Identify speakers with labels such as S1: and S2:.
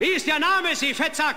S1: Wie ist Ihr Name, Sie Fettsack?